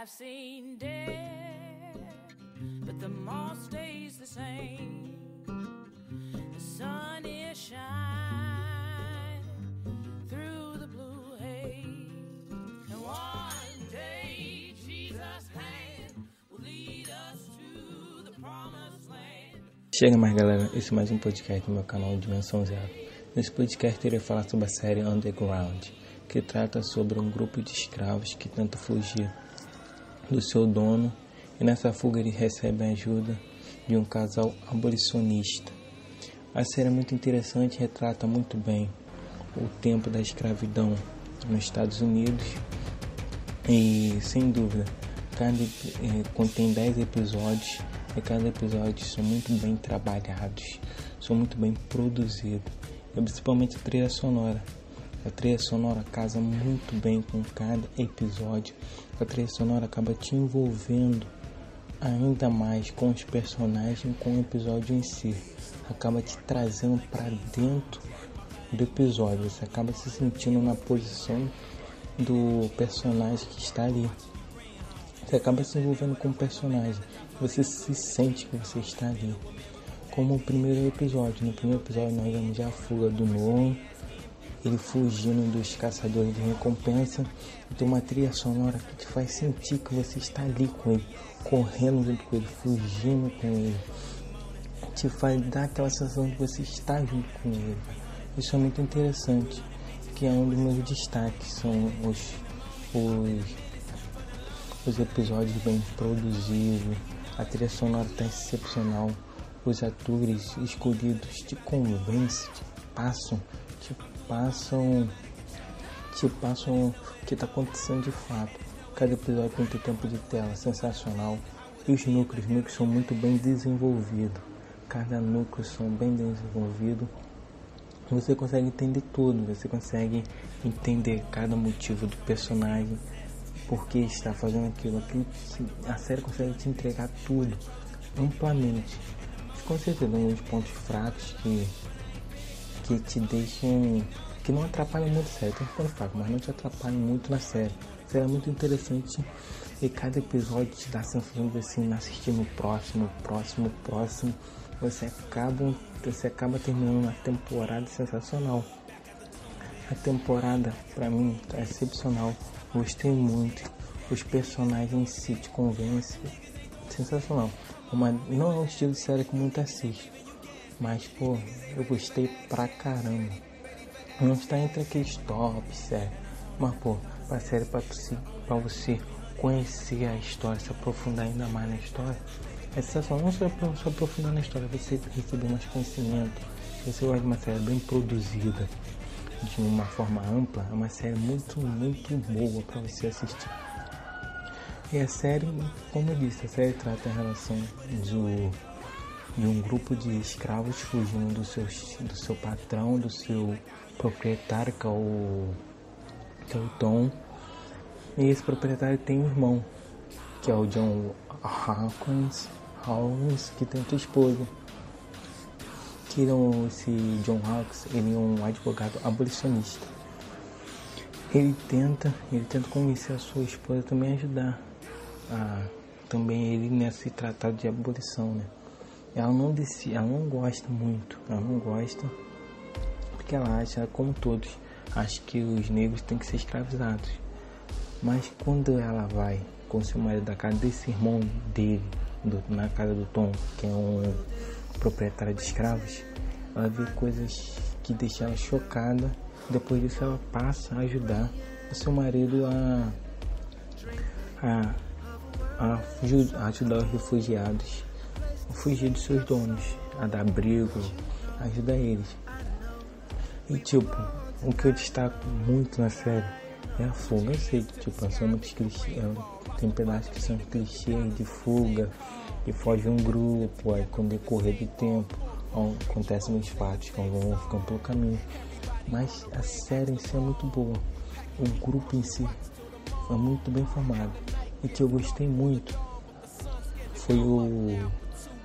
I've seen death, but the mall stays the same. The sun is shining through the blue haze. And one day Jesus' hand will lead us to the promised land. Chega mais galera, esse é mais um podcast do meu canal Dimensão Zero. Nesse podcast irei falar sobre a série Underground, que trata sobre um grupo de escravos que tenta fugir do seu dono e nessa fuga eles recebem a ajuda de um casal abolicionista. A série é muito interessante e retrata muito bem o tempo da escravidão nos Estados Unidos e sem dúvida cada eh, contém 10 episódios e cada episódio são muito bem trabalhados, são muito bem produzidos, e principalmente a trilha sonora. A trilha sonora casa muito bem com cada episódio. A trilha sonora acaba te envolvendo ainda mais com os personagens, com o episódio em si. Acaba te trazendo para dentro do episódio. Você acaba se sentindo na posição do personagem que está ali. Você acaba se envolvendo com o personagem. Você se sente que você está ali. Como o primeiro episódio. No primeiro episódio nós vemos a fuga do Noah ele fugindo dos caçadores de recompensa. E tem uma trilha sonora que te faz sentir que você está ali com ele, correndo junto com ele, fugindo com ele. Te faz dar aquela sensação de você estar junto com ele. Isso é muito interessante, que é um dos meus destaques, são os, os, os episódios bem produzidos, a trilha sonora está excepcional, os atores escolhidos te convencem, te passam passam te passam o que está acontecendo de fato. Cada episódio tem um tempo de tela sensacional e os núcleos, os núcleos são muito bem desenvolvidos. Cada núcleo são bem desenvolvido. Você consegue entender tudo, você consegue entender cada motivo do personagem, por que está fazendo aquilo, aquilo a série consegue te entregar tudo amplamente. Com certeza, um dos pontos fracos que que te deixam. Que não atrapalham muito a série. Tem ficando fraco, mas não te atrapalham muito na série. É muito interessante e cada episódio te dá a sensação de assim, assistir no próximo, próximo, próximo. Você acaba, você acaba terminando uma temporada sensacional. A temporada, pra mim, tá excepcional. Gostei muito. Os personagens em si te convencem. Sensacional. Uma, não é um estilo de série que muito assiste mas, pô, eu gostei pra caramba. Não está entre aqueles tops, sério. Mas, pô, a série pra você conhecer a história, se aprofundar ainda mais na história. É sensacional, não só, só aprofundar na história, você receber mais conhecimento. Você gosta de uma série bem produzida, de uma forma ampla, é uma série muito, muito boa para você assistir. E a série, como eu disse, a série trata a relação do de um grupo de escravos fugindo do seu, do seu patrão, do seu proprietário, que é o, que é o Tom. E esse proprietário tem um irmão, que é o John Hawkins, Hawkins que tem outra esposa. Tiram esse John Hawkins, ele é um advogado abolicionista. Ele tenta, ele tenta convencer a sua esposa também a ajudar a também ele nesse tratado de abolição, né? Ela não decide, ela não gosta muito, ela não gosta porque ela acha, como todos, acha que os negros têm que ser escravizados. Mas quando ela vai com seu marido da casa desse irmão dele, do, na casa do Tom, que é um proprietário de escravos, ela vê coisas que deixam ela chocada. Depois disso ela passa a ajudar o seu marido a, a, a ajudar os refugiados fugir dos seus donos, a dar abrigo, ajudar eles. E tipo, o que eu destaco muito na série é a fuga. Eu sei que tipo, são muitos clichês, é, tem pedaços que são clichês de fuga, que foge um grupo, aí com o decorrer do tempo acontecem os fatos que vão ficando pelo caminho. Mas a série em si é muito boa. O grupo em si foi muito bem formado. E que eu gostei muito foi o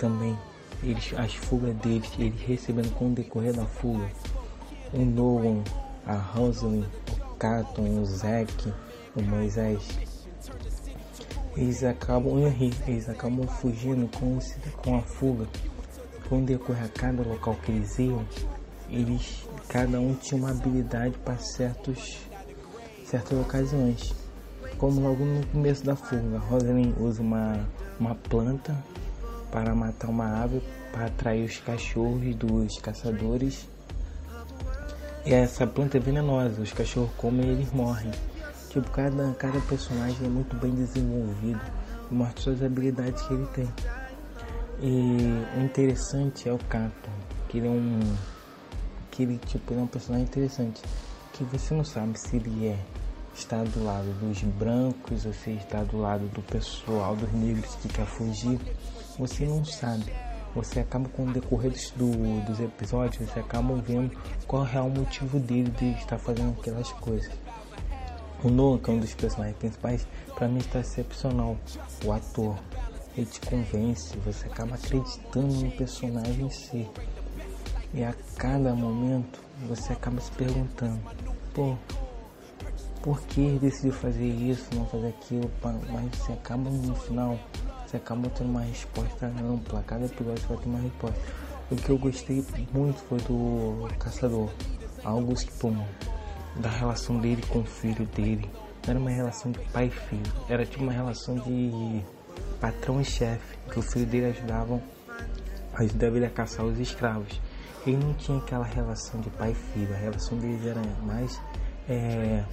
também eles, as fugas deles, eles recebendo com o decorrer da fuga, o Nolan, a Rosalind, o Caton, o Zack, o Moisés, eles acabam, eles acabam fugindo com, com a fuga. Com decorrer a cada local que eles iam, eles, cada um tinha uma habilidade para certos, certas ocasiões. Como logo no começo da fuga, Rosalind usa uma, uma planta para matar uma ave para atrair os cachorros dos caçadores. E essa planta é venenosa, os cachorros comem e eles morrem. Tipo, cada, cada personagem é muito bem desenvolvido e mostra suas habilidades que ele tem. E o interessante é o Cato, que ele é um. que ele tipo, é um personagem interessante. Que você não sabe se ele é está do lado dos brancos ou se está do lado do pessoal, dos negros que quer fugir. Você não sabe. Você acaba com o decorrer dos, do, dos episódios, você acaba vendo qual é o real motivo dele de estar fazendo aquelas coisas. O Noah, que é um dos personagens principais, para mim está excepcional. O ator, ele te convence, você acaba acreditando no personagem em si. E a cada momento você acaba se perguntando, pô, por que ele decidiu fazer isso, não fazer aquilo, mas você acaba no final, você acaba tendo uma resposta ampla, cada episódio vai ter uma resposta. O que eu gostei muito foi do Caçador, August Pullman da relação dele com o filho dele. Não era uma relação de pai e filho, era tipo uma relação de patrão e chefe, que o filho dele ajudava, ajudava ele a caçar os escravos. Ele não tinha aquela relação de pai e filho, a relação deles era mais é,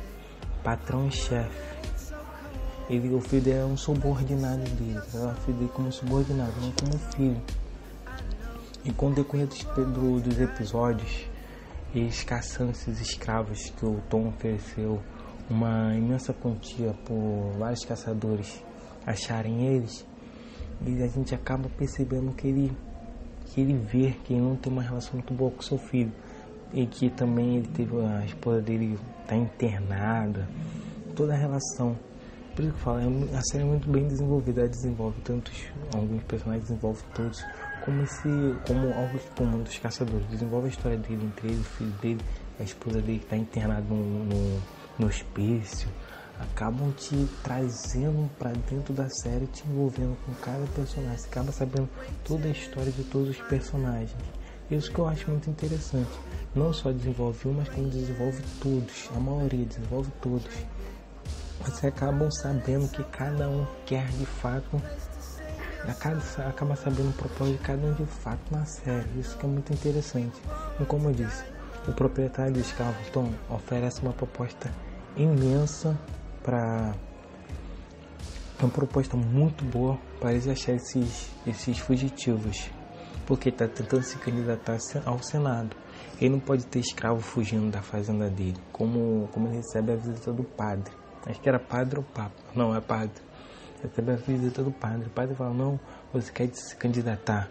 patrão e chefe. Ele, o filho era um subordinado dele, tratava o filho dele como subordinado, não como filho. E com o decorrer dos, do, dos episódios, eles caçando esses escravos que o Tom ofereceu uma imensa quantia por vários caçadores acharem eles, e a gente acaba percebendo que ele, que ele vê que ele não tem uma relação muito boa com seu filho e que também ele teve a esposa dele tá internada, toda a relação. Por isso que eu falo, é a série é muito bem desenvolvida, ela desenvolve tantos, alguns personagens desenvolve todos como esse, como algo tipo um dos caçadores. Desenvolve a história dele entre ele, o filho dele, a esposa dele que está internada no, no, no hospício. Acabam te trazendo para dentro da série, te envolvendo com cada personagem. Você acaba sabendo toda a história de todos os personagens. Isso que eu acho muito interessante. Não só desenvolve um, mas como desenvolve todos. A maioria desenvolve todos. Você acabam sabendo que cada um quer de fato acaba, sabendo o propósito de cada um de fato na série. Isso que é muito interessante. E como eu disse, o proprietário escravo Tom oferece uma proposta imensa para uma proposta muito boa para eles acharem esses, esses fugitivos, porque está tentando se candidatar ao Senado. Ele não pode ter escravo fugindo da fazenda dele, como, como ele recebe a visita do padre. Acho que era padre ou papa. Não, é padre recebe a visita do padre. O padre fala, não, você quer se candidatar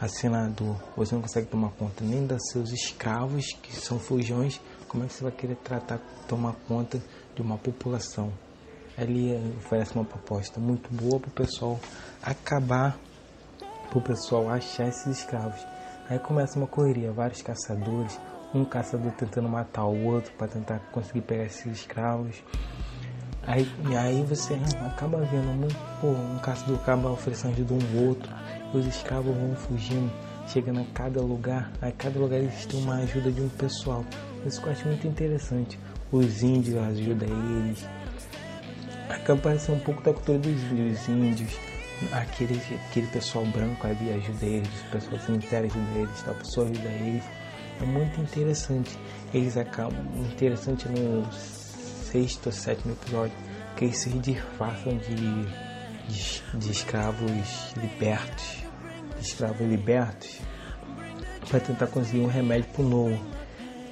a senador, você não consegue tomar conta nem dos seus escravos, que são fujões, como é que você vai querer tratar, tomar conta de uma população? Ele oferece uma proposta muito boa para o pessoal acabar, para o pessoal achar esses escravos. Aí começa uma correria, vários caçadores, um caçador tentando matar o outro para tentar conseguir pegar esses escravos. Aí, aí você acaba vendo muito, pô, um caçador acaba oferecendo ajuda um outro, os escravos vão fugindo, chegando a cada lugar, a cada lugar eles têm uma ajuda de um pessoal. Isso que eu acho muito interessante. Os índios ajudam eles. Acaba parecendo um pouco da cultura dos, dos índios. Aquele, aquele pessoal branco ali ajuda eles, o pessoal cemitério ajuda eles, tal pessoa ajuda eles. É muito interessante. Eles acabam interessante no sexto ou sétimo episódio, que eles se disfarçam de, de, de escravos libertos, de escravos libertos, para tentar conseguir um remédio pro Noah.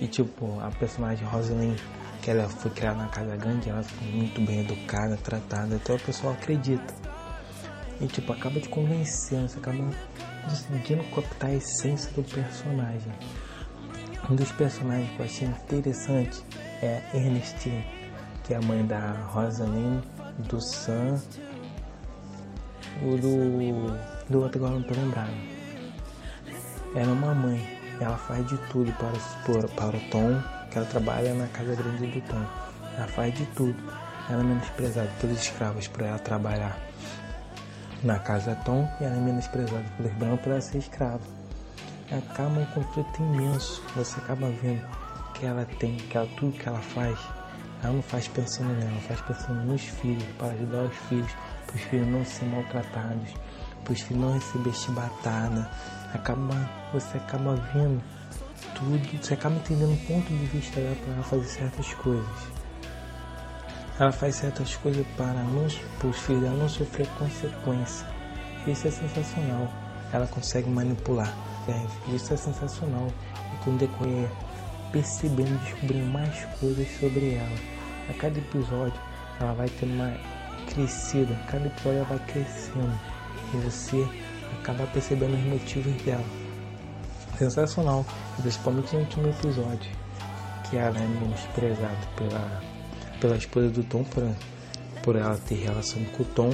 E tipo, a personagem Rosalind, que ela foi criada na casa grande, ela foi muito bem educada, tratada, então o pessoal acredita. E tipo, acaba te convencendo, você acaba decidindo captar a essência do personagem. Um dos personagens que eu achei interessante é Ernestine que é a mãe da Rosalind, do Sam, o do, do outro agora não tô lembrado. Ela é uma mãe, ela faz de tudo para, para o Tom, que ela trabalha na casa grande do Tom. Ela faz de tudo. ela é menosprezada pelos escravos por ela trabalhar na casa Tom e ela é menosprezada pelos brancos por ela ser escrava. Acaba um conflito imenso. Você acaba vendo que ela tem, que ela, tudo que ela faz, ela não faz pensando nela, ela faz pensando nos filhos, para ajudar os filhos, para os filhos não serem maltratados, para os filhos não receberem chibatada. Acaba, você acaba vendo tudo, você acaba entendendo o ponto de vista dela para ela fazer certas coisas. Ela faz certas coisas para, não, para os filhos dela não sofrer consequência. Isso é sensacional. Ela consegue manipular. Isso é sensacional. E com o decorrer, percebendo, descobrindo mais coisas sobre ela. A cada episódio, ela vai ter uma crescida. Cada episódio ela vai crescendo. E você acaba percebendo os motivos dela. Sensacional. Principalmente no último episódio. Que ela é menosprezada pela pela esposa do Tom por, por ela ter relação com o Tom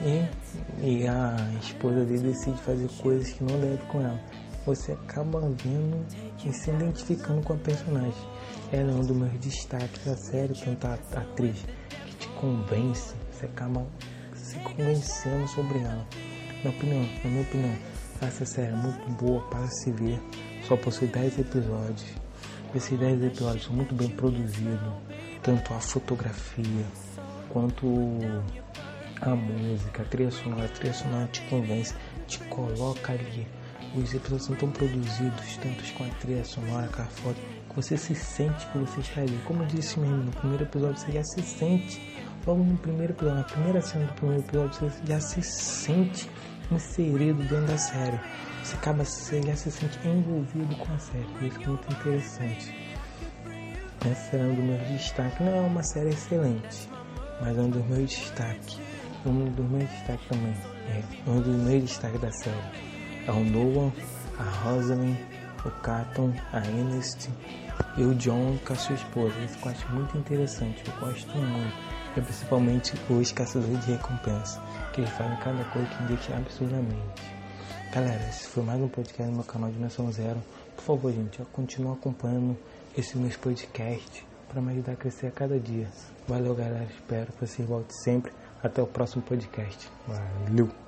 e, e a esposa dele decide fazer coisas que não deve com ela. Você acaba vendo e se identificando com a personagem. Ela é um dos meus destaques da série, tanto a, atriz que te convence, você acaba se convencendo sobre ela. Na, opinião, na minha opinião, essa série é muito boa para se ver. Só possui 10 episódios. Esses 10 episódios são muito bem produzidos tanto a fotografia quanto a música, a trilha sonora, a trilha sonora te convence, te coloca ali. Os episódios são tão produzidos, tanto com a trilha sonora, com a foto, que você se sente que você está ali. Como eu disse mesmo, no primeiro episódio você já se sente, logo no primeiro episódio, na primeira cena do primeiro episódio, você já se sente inserido dentro da série. Você acaba, você já se sente envolvido com a série. Isso é muito interessante. Essa é um dos meus destaques. Não é uma série excelente, mas é um dos meus destaques. Um dos meus destaques também. É um dos meus destaques da série. É o Noah, a Rosalind, o Caton, a Ernest e o John com a sua esposa. Isso eu acho muito interessante. Eu gosto muito. É principalmente os caçadores de recompensa. Que eles fazem cada coisa que deixa absurdamente. Galera, esse foi mais um podcast no meu canal Dimensão Zero. Por favor, gente, continue acompanhando esse meu podcast para me ajudar a crescer a cada dia. Valeu, galera. Espero que você volte sempre. Até o próximo podcast. Valeu!